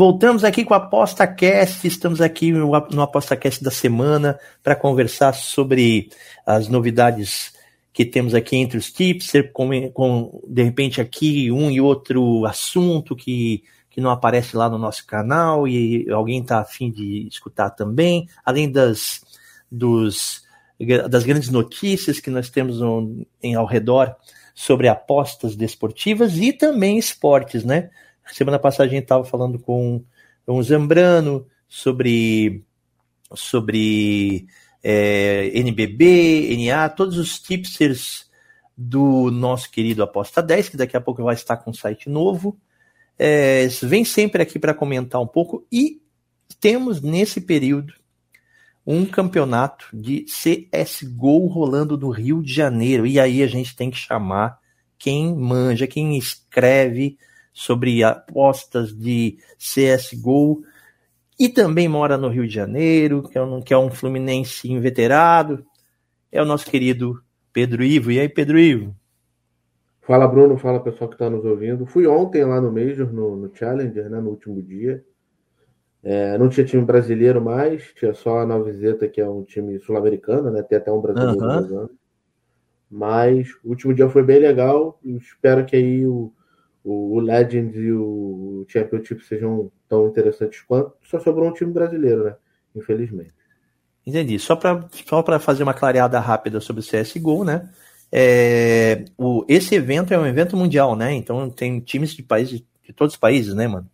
Voltamos aqui com a ApostaCast, estamos aqui no ApostaCast da semana para conversar sobre as novidades que temos aqui entre os tips, com, com de repente aqui um e outro assunto que que não aparece lá no nosso canal e alguém está afim de escutar também, além das, dos, das grandes notícias que nós temos em, ao redor sobre apostas desportivas e também esportes, né? Semana passada a gente estava falando com, o Zambrano sobre, sobre é, NBB, NA, todos os tipsters do nosso querido Aposta 10, que daqui a pouco vai estar com um site novo é, vem sempre aqui para comentar um pouco e temos nesse período um campeonato de CSGO rolando no Rio de Janeiro. E aí a gente tem que chamar quem manja, quem escreve sobre apostas de CSGO e também mora no Rio de Janeiro, que é um, que é um Fluminense inveterado, é o nosso querido Pedro Ivo. E aí, Pedro Ivo? Fala, Bruno. Fala, pessoal que está nos ouvindo. Fui ontem lá no Major, no, no Challenger, né, no último dia. É, não tinha time brasileiro mais, tinha só a Nova Zeta, que é um time sul-americano, né? Tem até um brasileiro uhum. Mas o último dia foi bem legal. Espero que aí o, o, o Legends e o Championship sejam tão interessantes quanto. Só sobrou um time brasileiro, né? Infelizmente. Entendi. Só para só fazer uma clareada rápida sobre o CSGO, né? É, o, esse evento é um evento mundial, né? Então tem times de países de todos os países, né, mano?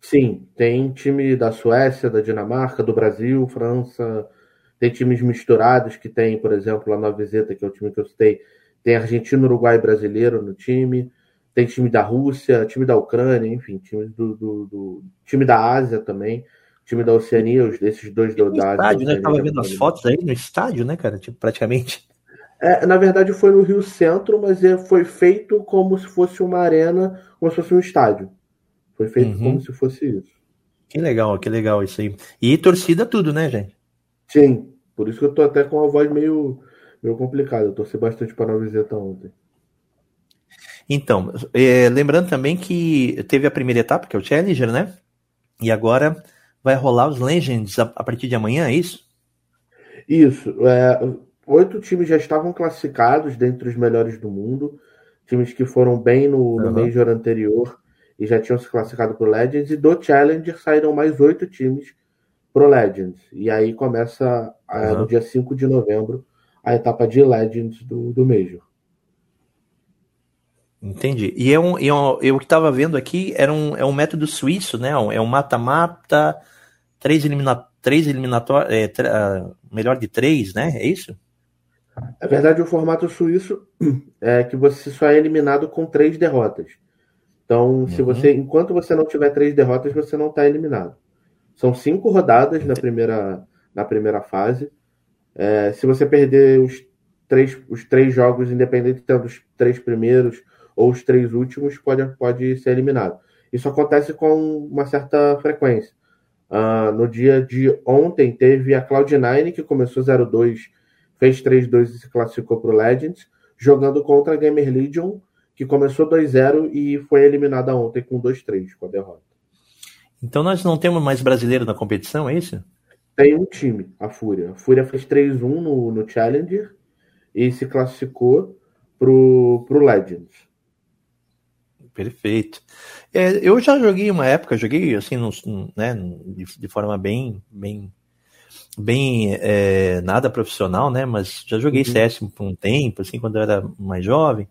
Sim, tem time da Suécia, da Dinamarca, do Brasil, França, tem times misturados que tem, por exemplo, a Nova Viseta, que é o time que eu citei, tem Argentina, Uruguai brasileiro no time, tem time da Rússia, time da Ucrânia, enfim, time do, do, do time da Ásia também, time da Oceania, os desses dois da, Ásia. Estádio, né? Tava vendo as fotos aí no estádio, né, cara? Tipo, praticamente. É, na verdade, foi no Rio Centro, mas é, foi feito como se fosse uma arena, como se fosse um estádio. Foi feito uhum. como se fosse isso. Que legal, que legal isso aí. E torcida tudo, né, gente? Sim, por isso que eu tô até com a voz meio, meio complicada. Eu torci bastante para a Viseta ontem. Então, é, lembrando também que teve a primeira etapa, que é o Challenger, né? E agora vai rolar os Legends a, a partir de amanhã, é isso? Isso. É, oito times já estavam classificados dentre os melhores do mundo, times que foram bem no, no uhum. Major anterior e já tinham se classificado para o Legends, e do Challenger saíram mais oito times para o Legends. E aí começa uhum. no dia 5 de novembro a etapa de Legends do, do Major. Entendi. E é um, é um, eu que estava vendo aqui era um, é um método suíço, né? É um mata-mata, três, elimina, três eliminatórios, é, uh, melhor de três, né? É isso? Na verdade, o formato suíço é que você só é eliminado com três derrotas. Então, se uhum. você, enquanto você não tiver três derrotas, você não está eliminado. São cinco rodadas na primeira, na primeira fase. É, se você perder os três, os três jogos, independente sendo os três primeiros ou os três últimos, pode, pode ser eliminado. Isso acontece com uma certa frequência. Uh, no dia de ontem, teve a Cloud9, que começou 0-2 fez 3-2 e se classificou para o Legends, jogando contra a Gamer Legion, que começou 2-0 e foi eliminada ontem com 2-3 com a derrota. Então nós não temos mais brasileiro na competição, é isso? Tem um time, a Fúria. A Fúria fez 3-1 no, no Challenger e se classificou pro, pro Legends. Perfeito. É, eu já joguei uma época, joguei assim, né, de, de forma bem, bem bem é, nada profissional, né? Mas já joguei uhum. CS por um tempo, assim, quando eu era mais jovem.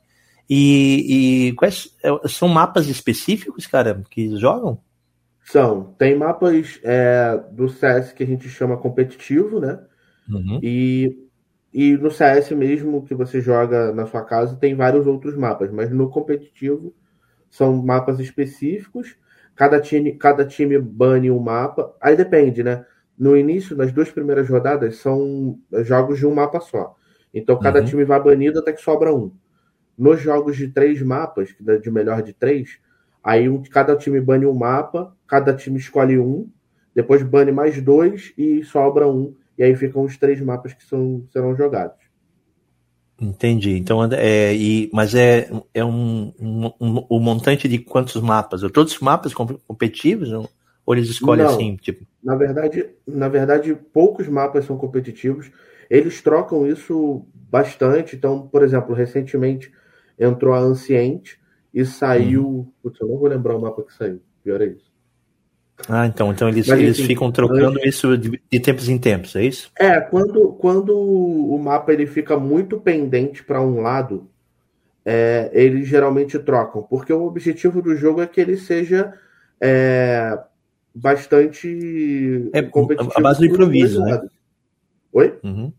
E, e quais é, são mapas específicos, cara, que jogam? São. Tem mapas é, do CS que a gente chama competitivo, né? Uhum. E, e no CS mesmo que você joga na sua casa tem vários outros mapas, mas no competitivo são mapas específicos. cada time, cada time bane um mapa. Aí depende, né? No início, nas duas primeiras rodadas, são jogos de um mapa só. Então cada uhum. time vai banido até que sobra um. Nos jogos de três mapas, de melhor de três, aí um, cada time bane um mapa, cada time escolhe um, depois bane mais dois e sobra um. E aí ficam os três mapas que são, serão jogados. Entendi. Então, é, e, mas é, é um, um, um, um montante de quantos mapas? Todos os mapas competitivos? Ou eles escolhem Não, assim? Tipo... Na verdade, na verdade, poucos mapas são competitivos. Eles trocam isso bastante. Então, por exemplo, recentemente entrou a Anciente e saiu. Hum. Putz, eu não vou lembrar o mapa que saiu. Pior é isso. Ah, então, então eles, Mas, eles enfim, ficam trocando antes... isso de, de, tempos em tempos, é isso? É, quando, quando o mapa ele fica muito pendente para um lado, é, eles geralmente trocam, porque o objetivo do jogo é que ele seja é, bastante é, competitivo. A base do improviso, né? Oi? Uhum.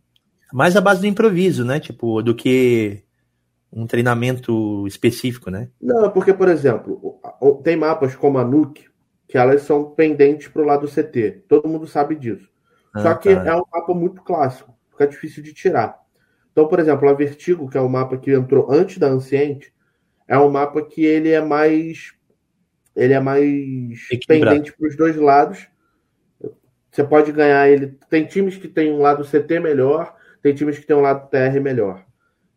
Mais a base do improviso, né? Tipo, do que um treinamento específico, né? Não, porque, por exemplo, tem mapas como a Nuke, que elas são pendentes para o lado CT. Todo mundo sabe disso. Ah, Só que tá. é um mapa muito clássico, fica difícil de tirar. Então, por exemplo, a Vertigo, que é o mapa que entrou antes da Anciente, é um mapa que ele é mais ele é mais Equilibrado. pendente para os dois lados. Você pode ganhar ele. Tem times que tem um lado CT melhor, tem times que tem um lado TR melhor.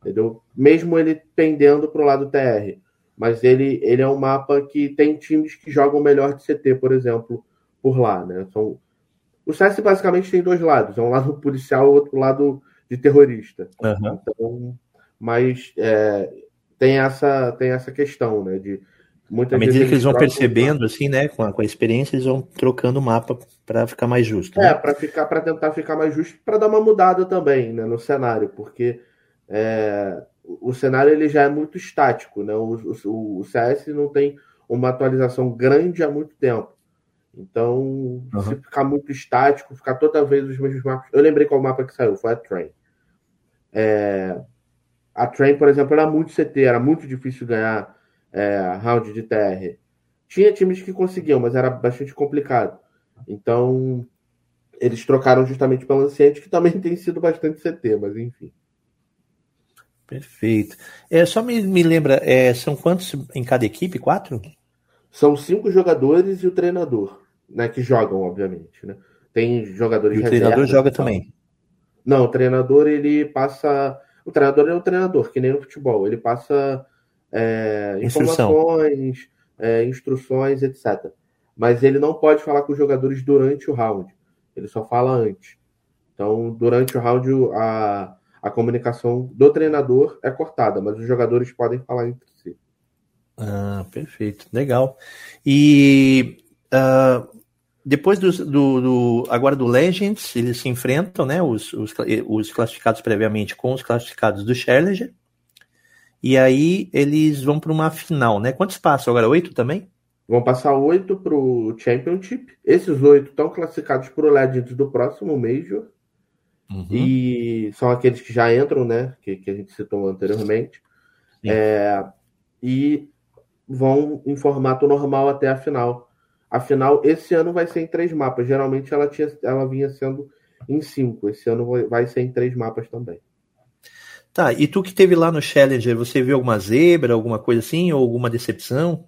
Entendeu? Mesmo ele pendendo para o lado TR. Mas ele, ele é um mapa que tem times que jogam melhor de CT, por exemplo, por lá, né? São, o CS basicamente tem dois lados, é um lado policial e outro lado de terrorista. Uhum. Então, mas é, tem essa tem essa questão, né? De muitas à medida que eles vão percebendo, assim, né, com a, com a experiência, eles vão trocando o mapa para ficar mais justo. Né? É, para ficar para tentar ficar mais justo, para dar uma mudada também, né, no cenário, porque é, o cenário ele já é muito estático, né? O, o, o, CS não tem uma atualização grande há muito tempo. Então, uhum. se ficar muito estático, ficar toda vez os mesmos mapas. Eu lembrei qual mapa que saiu, foi a Train. É... A Train, por exemplo, era muito CT, era muito difícil ganhar é, round de TR. Tinha times que conseguiam, mas era bastante complicado. Então, eles trocaram justamente pela Anciente, que também tem sido bastante CT, mas enfim. Perfeito. É, só me, me lembra, é, são quantos em cada equipe? Quatro? São cinco jogadores e o treinador, né? Que jogam, obviamente, né? Tem jogadores. E o treinador joga também. Não, o treinador ele passa. O treinador é o treinador, que nem no futebol. Ele passa é, informações, é, instruções, etc. Mas ele não pode falar com os jogadores durante o round. Ele só fala antes. Então, durante o round, a, a comunicação do treinador é cortada, mas os jogadores podem falar entre si. Ah, perfeito, legal. E uh, depois do, do, do, agora do Legends, eles se enfrentam, né? Os, os, os classificados previamente com os classificados do Challenger. E aí eles vão para uma final, né? Quantos passam agora? Oito também? Vão passar oito para o Championship. Esses oito estão classificados para o Legends do próximo Major. Uhum. E são aqueles que já entram, né? Que, que a gente citou anteriormente. É, e vão em formato normal até a final. A final, esse ano vai ser em três mapas. Geralmente ela, tinha, ela vinha sendo em cinco. Esse ano vai ser em três mapas também. Tá, e tu que teve lá no Challenger, você viu alguma zebra, alguma coisa assim, ou alguma decepção?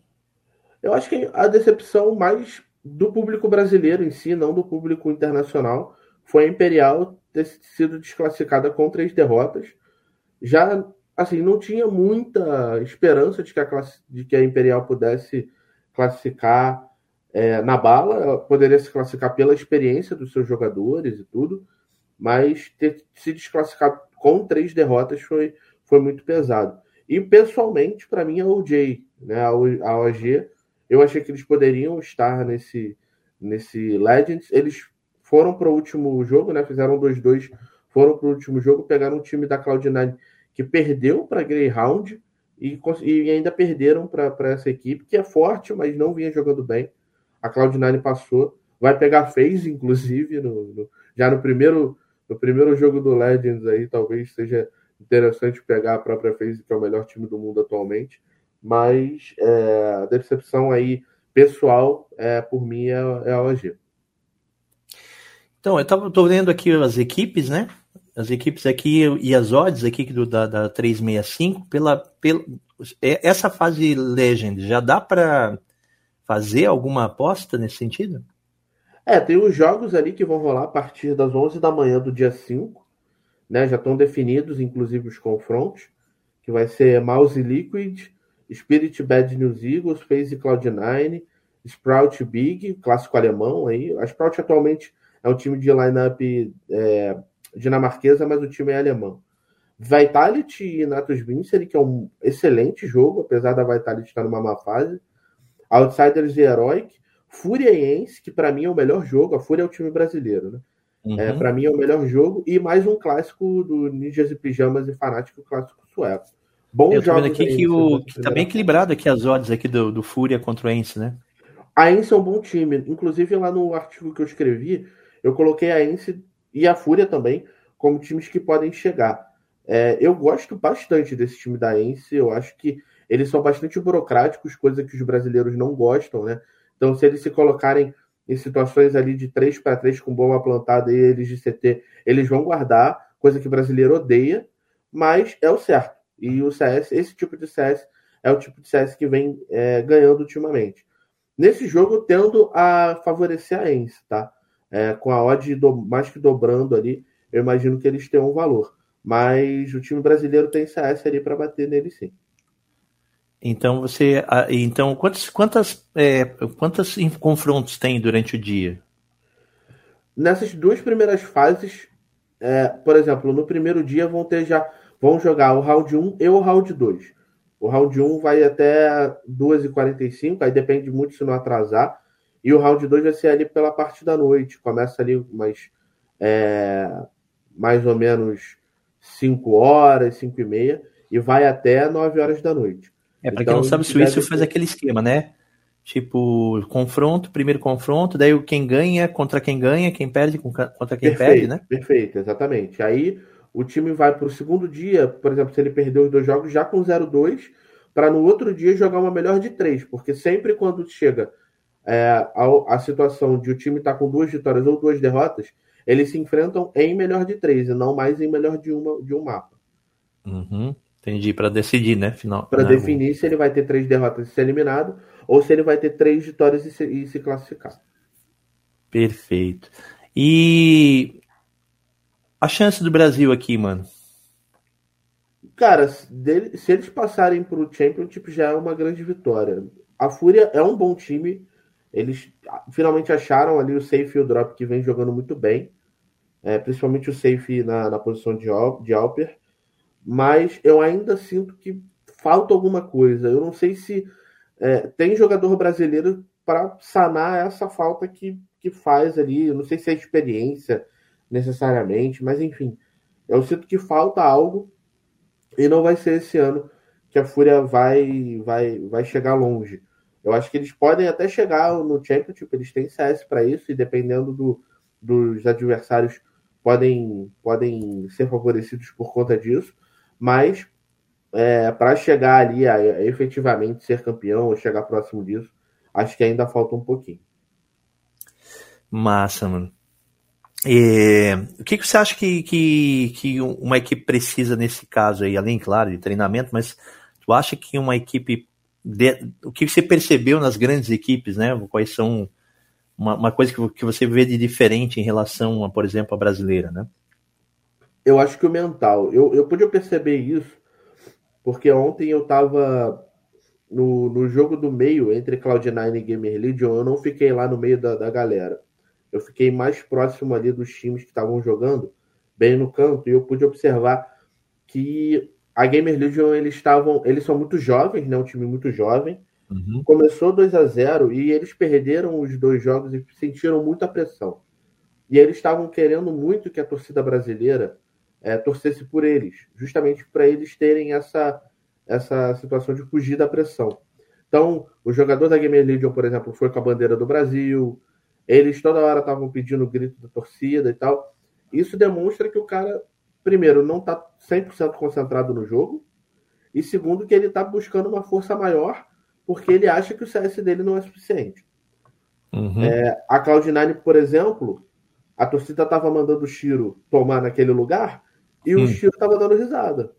Eu acho que a decepção mais do público brasileiro em si, não do público internacional, foi a Imperial ter sido desclassificada com três derrotas. Já, assim, não tinha muita esperança de que a, classe, de que a Imperial pudesse classificar é, na bala. Ela poderia se classificar pela experiência dos seus jogadores e tudo, mas ter se desclassificado com três derrotas foi, foi muito pesado. E pessoalmente, para mim, a OJ, né, a OG, eu achei que eles poderiam estar nesse, nesse Legends. Eles foram para o último jogo, né? Fizeram 2-2, foram para o último jogo, pegaram um time da Cloud9 que perdeu para Greyhound e, e ainda perderam para essa equipe, que é forte, mas não vinha jogando bem. A Cloud9 passou, vai pegar FaZe, inclusive, no, no, já no primeiro, no primeiro jogo do Legends aí, talvez seja interessante pegar a própria FaZe, que é o melhor time do mundo atualmente. Mas é, a decepção aí pessoal, é, por mim, é, é a OG. Então, eu tava, tô vendo aqui as equipes, né? As equipes aqui e as odds aqui do, da, da 365, pela, pela, é, essa fase Legend, já dá para fazer alguma aposta nesse sentido? É, tem os jogos ali que vão rolar a partir das 11 da manhã do dia 5, né? Já estão definidos, inclusive, os confrontos, que vai ser Mouse Liquid, Spirit Bad News Eagles, FaZe Cloud9, Sprout Big, clássico alemão aí. A Sprout atualmente é um time de lineup é, dinamarquesa, mas o time é alemão. Vitality e Natus Vincere, que é um excelente jogo, apesar da Vitality estar numa má fase. Outsiders e Heroic. Furiaense, que para mim é o melhor jogo. A Fúria é o time brasileiro, né? É, uhum. É, para mim é o melhor jogo. E mais um clássico do Ninjas e Pijamas e Fanático, clássico sueco. Bom Eu tô vendo aqui que, o, que tá bem equilibrado aqui as odds aqui do, do Fúria contra o Ence, né? A Ence é um bom time. Inclusive, lá no artigo que eu escrevi, eu coloquei a Ence e a Fúria também como times que podem chegar. É, eu gosto bastante desse time da Ence. Eu acho que eles são bastante burocráticos, coisa que os brasileiros não gostam, né? Então, se eles se colocarem em situações ali de 3 para 3 com bomba plantada e eles de CT, eles vão guardar, coisa que o brasileiro odeia, mas é o certo. E o CS, esse tipo de CS, é o tipo de CS que vem é, ganhando ultimamente. Nesse jogo, tendo a favorecer a Ence, tá? É, com a odd do, mais que dobrando ali, eu imagino que eles tenham um valor. Mas o time brasileiro tem CS ali para bater nele sim. Então você, então quantas quantas é, quantas confrontos tem durante o dia? Nessas duas primeiras fases, é, por exemplo, no primeiro dia vão ter já vão jogar o round 1 e o round 2. O round 1 vai até 2h45, aí depende muito se não atrasar. E o round 2 vai ser ali pela parte da noite. Começa ali mais, é, mais ou menos 5 horas, 5 e meia, e vai até 9 horas da noite. É, para então, quem não sabe, o Suíço faz aquele esquema, né? Tipo, confronto, primeiro confronto, daí quem ganha contra quem ganha, quem perde contra quem perfeito, perde, né? Perfeito, exatamente. Aí o time vai para o segundo dia, por exemplo, se ele perdeu os dois jogos, já com 0-2, para no outro dia jogar uma melhor de três, porque sempre quando chega é, a, a, situação de o time estar tá com duas vitórias ou duas derrotas, eles se enfrentam em melhor de três e não mais em melhor de, uma, de um mapa. Uhum. Entendi, para decidir, né? Final. Para definir se ele vai ter três derrotas e ser eliminado, ou se ele vai ter três vitórias e se, e se classificar. Perfeito. E a chance do Brasil aqui, mano? Cara, se eles passarem para o Championship já é uma grande vitória. A Fúria é um bom time. Eles finalmente acharam ali o safe e o drop que vem jogando muito bem. É, principalmente o safe na, na posição de, de Alper mas eu ainda sinto que falta alguma coisa. Eu não sei se é, tem jogador brasileiro para sanar essa falta que, que faz ali. Eu não sei se é experiência necessariamente, mas enfim, eu sinto que falta algo e não vai ser esse ano que a Fúria vai, vai, vai chegar longe. Eu acho que eles podem até chegar no Championship, eles têm CS para isso, e dependendo do, dos adversários, podem, podem ser favorecidos por conta disso mas é, para chegar ali a, a, efetivamente ser campeão ou chegar próximo disso, acho que ainda falta um pouquinho. Massa, mano. E, o que, que você acha que, que, que uma equipe precisa nesse caso aí, além, claro, de treinamento, mas tu acha que uma equipe. De, o que você percebeu nas grandes equipes, né? Quais são. Uma, uma coisa que, que você vê de diferente em relação, a, por exemplo, a brasileira, né? eu acho que o mental. Eu, eu pude perceber isso, porque ontem eu tava no, no jogo do meio entre Cloud9 e Gamer Legion, eu não fiquei lá no meio da, da galera. Eu fiquei mais próximo ali dos times que estavam jogando, bem no canto, e eu pude observar que a Gamer Legion eles estavam, eles são muito jovens, né, um time muito jovem. Uhum. Começou 2 a 0 e eles perderam os dois jogos e sentiram muita pressão. E eles estavam querendo muito que a torcida brasileira é, torcesse por eles, justamente para eles terem essa, essa situação de fugir da pressão. Então, o jogador da Gamer Legion, por exemplo, foi com a bandeira do Brasil, eles toda hora estavam pedindo o grito da torcida e tal. Isso demonstra que o cara, primeiro, não está 100% concentrado no jogo, e segundo, que ele está buscando uma força maior porque ele acha que o CS dele não é suficiente. Uhum. É, a Cloud9, por exemplo, a torcida estava mandando o Shiro tomar naquele lugar e o hum. Shiro estava dando risada.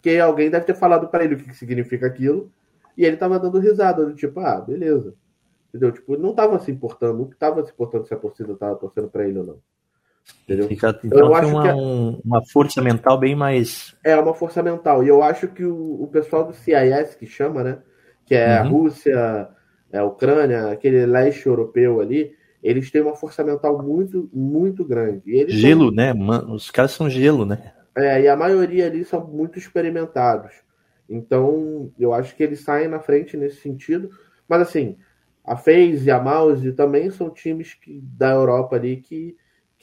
Que alguém deve ter falado para ele o que, que significa aquilo e ele estava dando risada, do tipo, ah, beleza. Entendeu? Tipo, não estava se importando, não estava se importando se a torcida estava torcendo para ele ou não. Entendeu? Fica, então, eu acho uma, que é... uma força mental bem mais. É, uma força mental. E eu acho que o, o pessoal do CIS, que chama, né? Que é uhum. a Rússia, é a Ucrânia, aquele leste europeu ali, eles têm uma força mental muito, muito grande. gelo, são... né? Os caras são gelo, né? É, e a maioria ali são muito experimentados. Então, eu acho que eles saem na frente nesse sentido. Mas, assim, a FaZe e a Mouse também são times que, da Europa ali que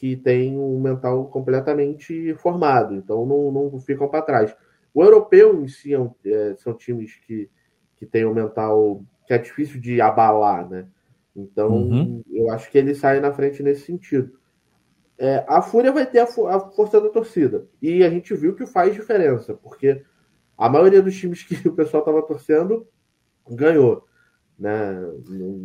que tem um mental completamente formado, então não, não ficam para trás. O europeu em si é, é, são times que, que têm um mental que é difícil de abalar, né? Então uhum. eu acho que ele sai na frente nesse sentido. É, a Fúria vai ter a, a, força da torcida. E a gente viu que faz diferença, porque a maioria dos times que o pessoal estava torcendo ganhou. Né?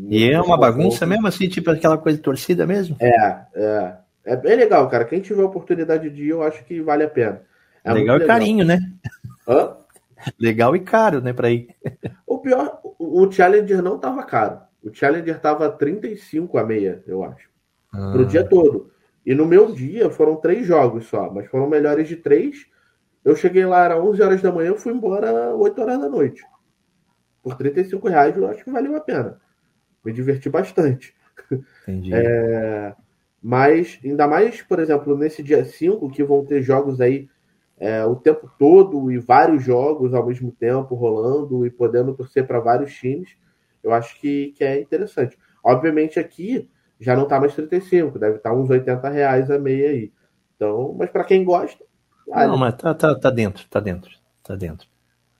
e é uma bagunça mesmo, assim, tipo aquela coisa de torcida mesmo? É, é. É bem legal, cara. Quem tiver oportunidade de ir, eu acho que vale a pena. É legal e legal. carinho, né? Hã? Legal e caro, né, para ir. O pior, o Challenger não tava caro. O Challenger tava 35 a meia, eu acho. Ah. Pro dia todo. E no meu dia foram três jogos só, mas foram melhores de três. Eu cheguei lá, era 11 horas da manhã, eu fui embora 8 horas da noite. Por 35 reais, eu acho que valeu a pena. Me diverti bastante. Entendi. É... Mas, ainda mais, por exemplo, nesse dia 5, que vão ter jogos aí é, o tempo todo e vários jogos ao mesmo tempo rolando e podendo torcer para vários times, eu acho que, que é interessante. Obviamente aqui já não está mais 35, deve estar tá uns 80 reais a meia aí. Então, mas para quem gosta. Vale. Não, mas tá, tá, tá dentro, tá dentro, tá dentro.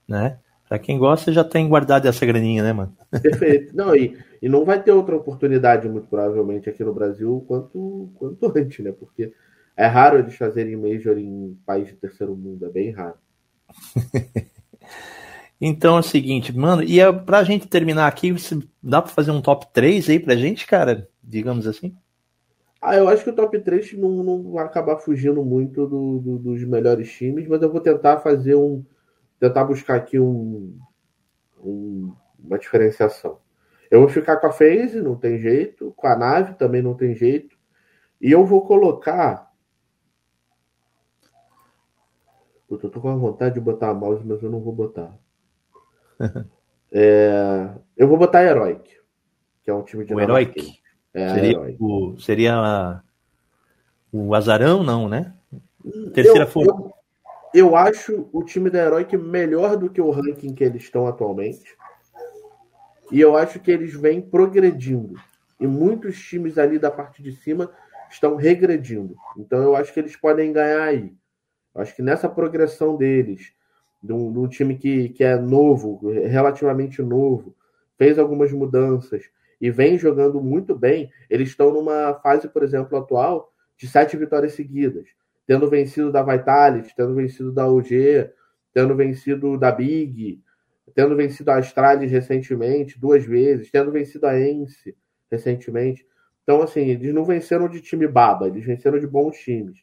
Né? Pra quem gosta, já tem guardado essa graninha, né, mano? Perfeito. Não, e, e não vai ter outra oportunidade, muito provavelmente, aqui no Brasil quanto, quanto antes, né? Porque é raro eles fazerem Major em país de terceiro mundo, é bem raro. então é o seguinte, mano, e é, pra gente terminar aqui, dá pra fazer um top 3 aí pra gente, cara? Digamos assim? Ah, eu acho que o top 3 não, não vai acabar fugindo muito do, do, dos melhores times, mas eu vou tentar fazer um tentar buscar aqui um, um, uma diferenciação. Eu vou ficar com a phase, não tem jeito, com a nave também não tem jeito, e eu vou colocar. Puta, eu tô com a vontade de botar a mouse, mas eu não vou botar. é, eu vou botar Heroic, que é um time de o Heroic. É, seria, Heroic. O, seria a, o Azarão, não, né? Terceira força eu acho o time da Heroic melhor do que o ranking que eles estão atualmente. E eu acho que eles vêm progredindo. E muitos times ali da parte de cima estão regredindo. Então eu acho que eles podem ganhar aí. Eu acho que nessa progressão deles, de um, de um time que, que é novo, relativamente novo, fez algumas mudanças e vem jogando muito bem, eles estão numa fase, por exemplo, atual de sete vitórias seguidas tendo vencido da Vitality, tendo vencido da UG, tendo vencido da Big, tendo vencido a Astralis recentemente, duas vezes, tendo vencido a Ence recentemente. Então, assim, eles não venceram de time baba, eles venceram de bons times.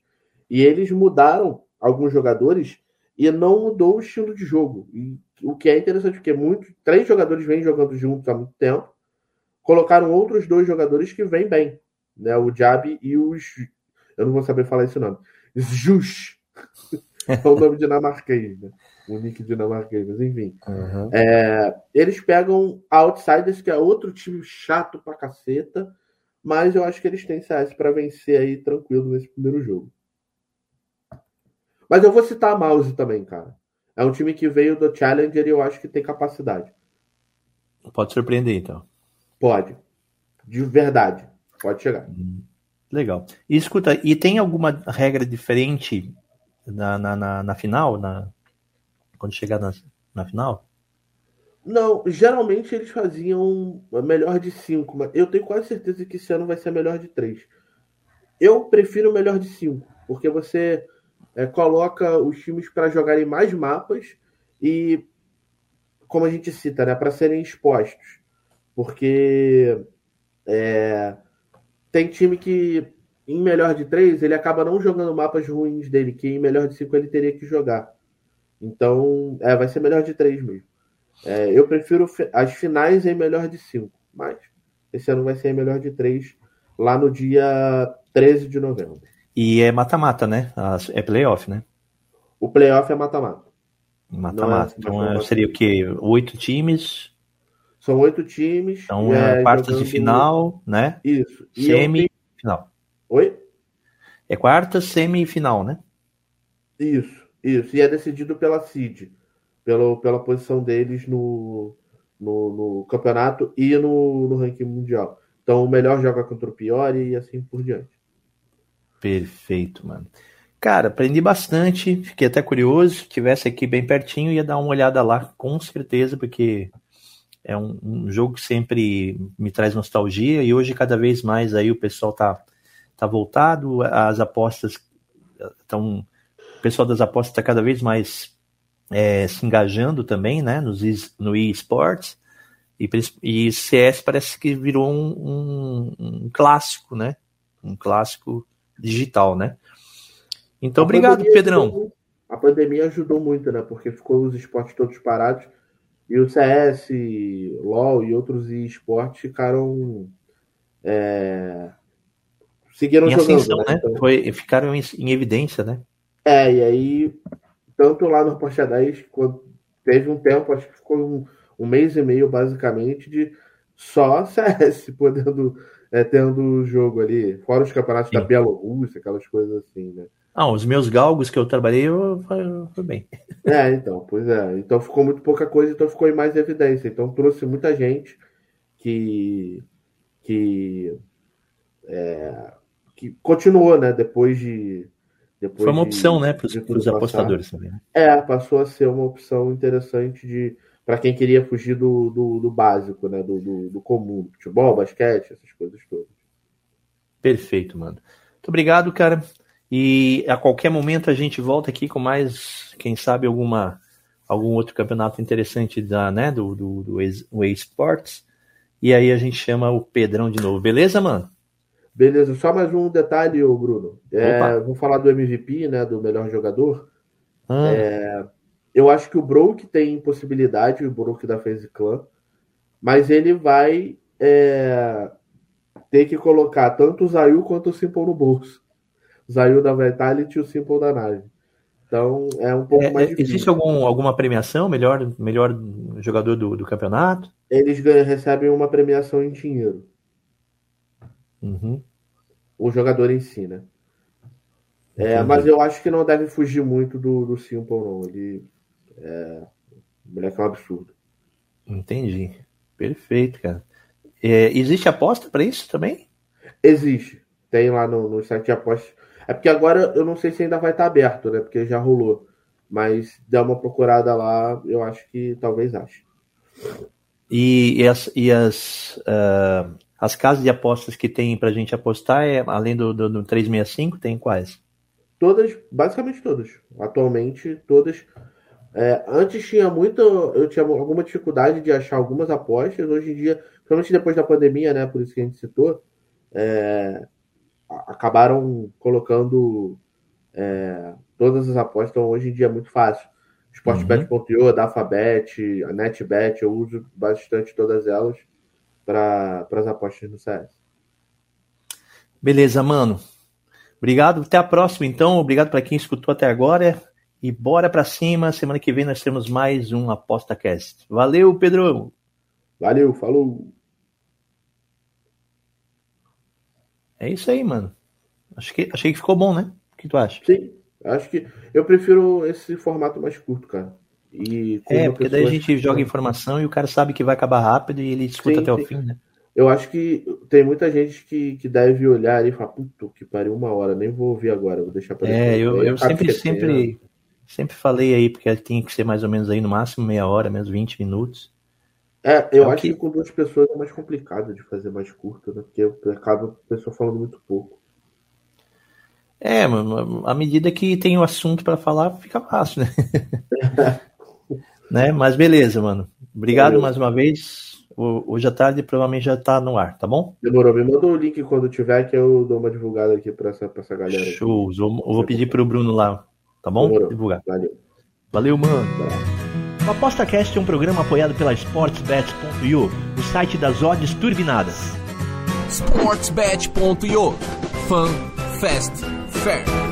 E eles mudaram alguns jogadores e não mudou o estilo de jogo. E o que é interessante, porque muitos, três jogadores vêm jogando juntos há muito tempo, colocaram outros dois jogadores que vêm bem, né? O Jab e os. Eu não vou saber falar esse nome. Jus. é o nome dinamarquês, né? O nick dinamarquês, mas enfim. Uhum. É, eles pegam Outsiders, que é outro time chato pra caceta, mas eu acho que eles têm CS para vencer aí tranquilo nesse primeiro jogo. Mas eu vou citar a Mouse também, cara. É um time que veio do Challenger e eu acho que tem capacidade. Pode surpreender, então. Pode. De verdade. Pode chegar. Hum. Legal. E escuta, e tem alguma regra diferente na, na, na, na final? Na, quando chegar na, na final? Não, geralmente eles faziam melhor de 5, mas eu tenho quase certeza que esse ano vai ser melhor de 3. Eu prefiro melhor de 5, porque você é, coloca os times para jogarem mais mapas e como a gente cita, né, para serem expostos. Porque é, tem time que em melhor de três ele acaba não jogando mapas ruins dele, que em melhor de cinco ele teria que jogar. Então, é, vai ser melhor de três mesmo. É, eu prefiro as finais em melhor de cinco, mas esse ano vai ser em melhor de três, lá no dia 13 de novembro. E é mata-mata, né? É playoff, né? O playoff é mata-mata. Mata-mata. É, então é, seria o quê? Oito times? São oito times. Então é, é quartas jogando... de final, né? Isso. Semi, final. Oi? É quarta, semifinal, né? Isso, isso. E é decidido pela CID, pela, pela posição deles no, no, no campeonato e no, no ranking mundial. Então o melhor joga contra o pior e assim por diante. Perfeito, mano. Cara, aprendi bastante, fiquei até curioso. Se tivesse aqui bem pertinho, ia dar uma olhada lá, com certeza, porque é um, um, jogo que sempre me traz nostalgia e hoje cada vez mais aí o pessoal tá, tá voltado, as apostas estão. O pessoal das apostas está cada vez mais é, se engajando também, né, nos, no eSports. E, e CS parece que virou um, um, um clássico, né? Um clássico digital, né? Então, a obrigado, Pedrão. Ajudou, a pandemia ajudou muito, né? Porque ficou os esportes todos parados e o CS, LoL e outros esportes ficaram. É... Seguiram em jogando. Ascensão, né? né? Então... Foi, ficaram em, em, evidência, né? É, e aí, tanto lá no Porsche 10, quando teve um tempo, acho que ficou um, um mês e meio, basicamente, de só CS podendo é, tendo o jogo ali, fora os campeonatos Sim. da Bielorrússia, aquelas coisas assim, né? Ah, os meus galgos que eu trabalhei, eu, foi, foi bem. É, então, pois é. Então ficou muito pouca coisa, então ficou em mais evidência. Então trouxe muita gente que. que. É, que continuou, né? Depois de. Depois foi uma de, opção, né, para os apostadores também. Né? É, passou a ser uma opção interessante de para quem queria fugir do, do, do básico, né? Do, do, do, comum. Futebol, basquete, essas coisas todas. Perfeito, mano. Muito obrigado, cara. E a qualquer momento a gente volta aqui com mais, quem sabe, alguma algum outro campeonato interessante da, né, do, do, do eSports. E aí a gente chama o Pedrão de novo. Beleza, mano? Beleza, só mais um detalhe, Bruno. É, vamos falar do MVP, né? Do melhor jogador. Ah. É, eu acho que o Brook tem possibilidade, o Brook da FaZe Clan, mas ele vai é, ter que colocar tanto o Zayu quanto o Simple no bolso. Zayu da Vitality e o Simple da nave. Então é um pouco é, mais difícil. Existe algum, alguma premiação, melhor, melhor jogador do, do campeonato? Eles ganham, recebem uma premiação em dinheiro. Uhum. O jogador em si, né? É, mas eu acho que não deve fugir muito do, do Simple, não. Ele é, o moleque é um absurdo. Entendi. Perfeito, cara. É, existe aposta para isso também? Existe. Tem lá no, no site de apostas. É porque agora eu não sei se ainda vai estar aberto, né? Porque já rolou. Mas dá uma procurada lá, eu acho que talvez ache. E, e as, e as, uh, as casas de apostas que tem pra gente apostar, é, além do, do, do 365, tem quais? Todas, basicamente todas. Atualmente, todas. É, antes tinha muito, eu tinha alguma dificuldade de achar algumas apostas. Hoje em dia, principalmente depois da pandemia, né? Por isso que a gente citou, é, acabaram colocando é, todas as apostas. Então, hoje em dia é muito fácil. Sportbet.io, uhum. a Dafabet, a NetBet, eu uso bastante todas elas para as apostas no CS. Beleza, mano. Obrigado. Até a próxima, então. Obrigado para quem escutou até agora. E bora para cima. Semana que vem nós temos mais um Aposta Cast. Valeu, Pedro. Valeu, falou. É isso aí, mano. Acho que, achei que ficou bom, né? O que tu acha? Sim, acho que eu prefiro esse formato mais curto, cara. E é, porque daí a gente joga informação e o cara sabe que vai acabar rápido e ele escuta sim, até sim. o fim, né? Eu acho que tem muita gente que, que deve olhar e falar, puto, que pariu uma hora, nem vou ouvir agora, vou deixar pra É, eu, eu sempre, sempre, sempre falei aí, porque tinha que ser mais ou menos aí no máximo meia hora, mesmo 20 minutos. É, eu é acho que... que... com duas pessoas é mais complicado de fazer mais curto, né? Porque acaba a pessoa falando muito pouco. É, à medida que tem o assunto para falar, fica fácil, né? Né? Mas beleza, mano. Obrigado Valeu. mais uma vez. Hoje à tarde provavelmente já tá no ar, tá bom? Demorou. Me manda o link quando tiver que eu dou uma divulgada aqui pra essa, pra essa galera. Show. Eu vou pedir pro Bruno lá, tá bom? Demorou. Divulgar. Valeu. Valeu, mano. O ApostaCast é um programa apoiado pela SportsBet.io, o site das odds turbinadas. SportsBet.io Fun, Fast, Fair.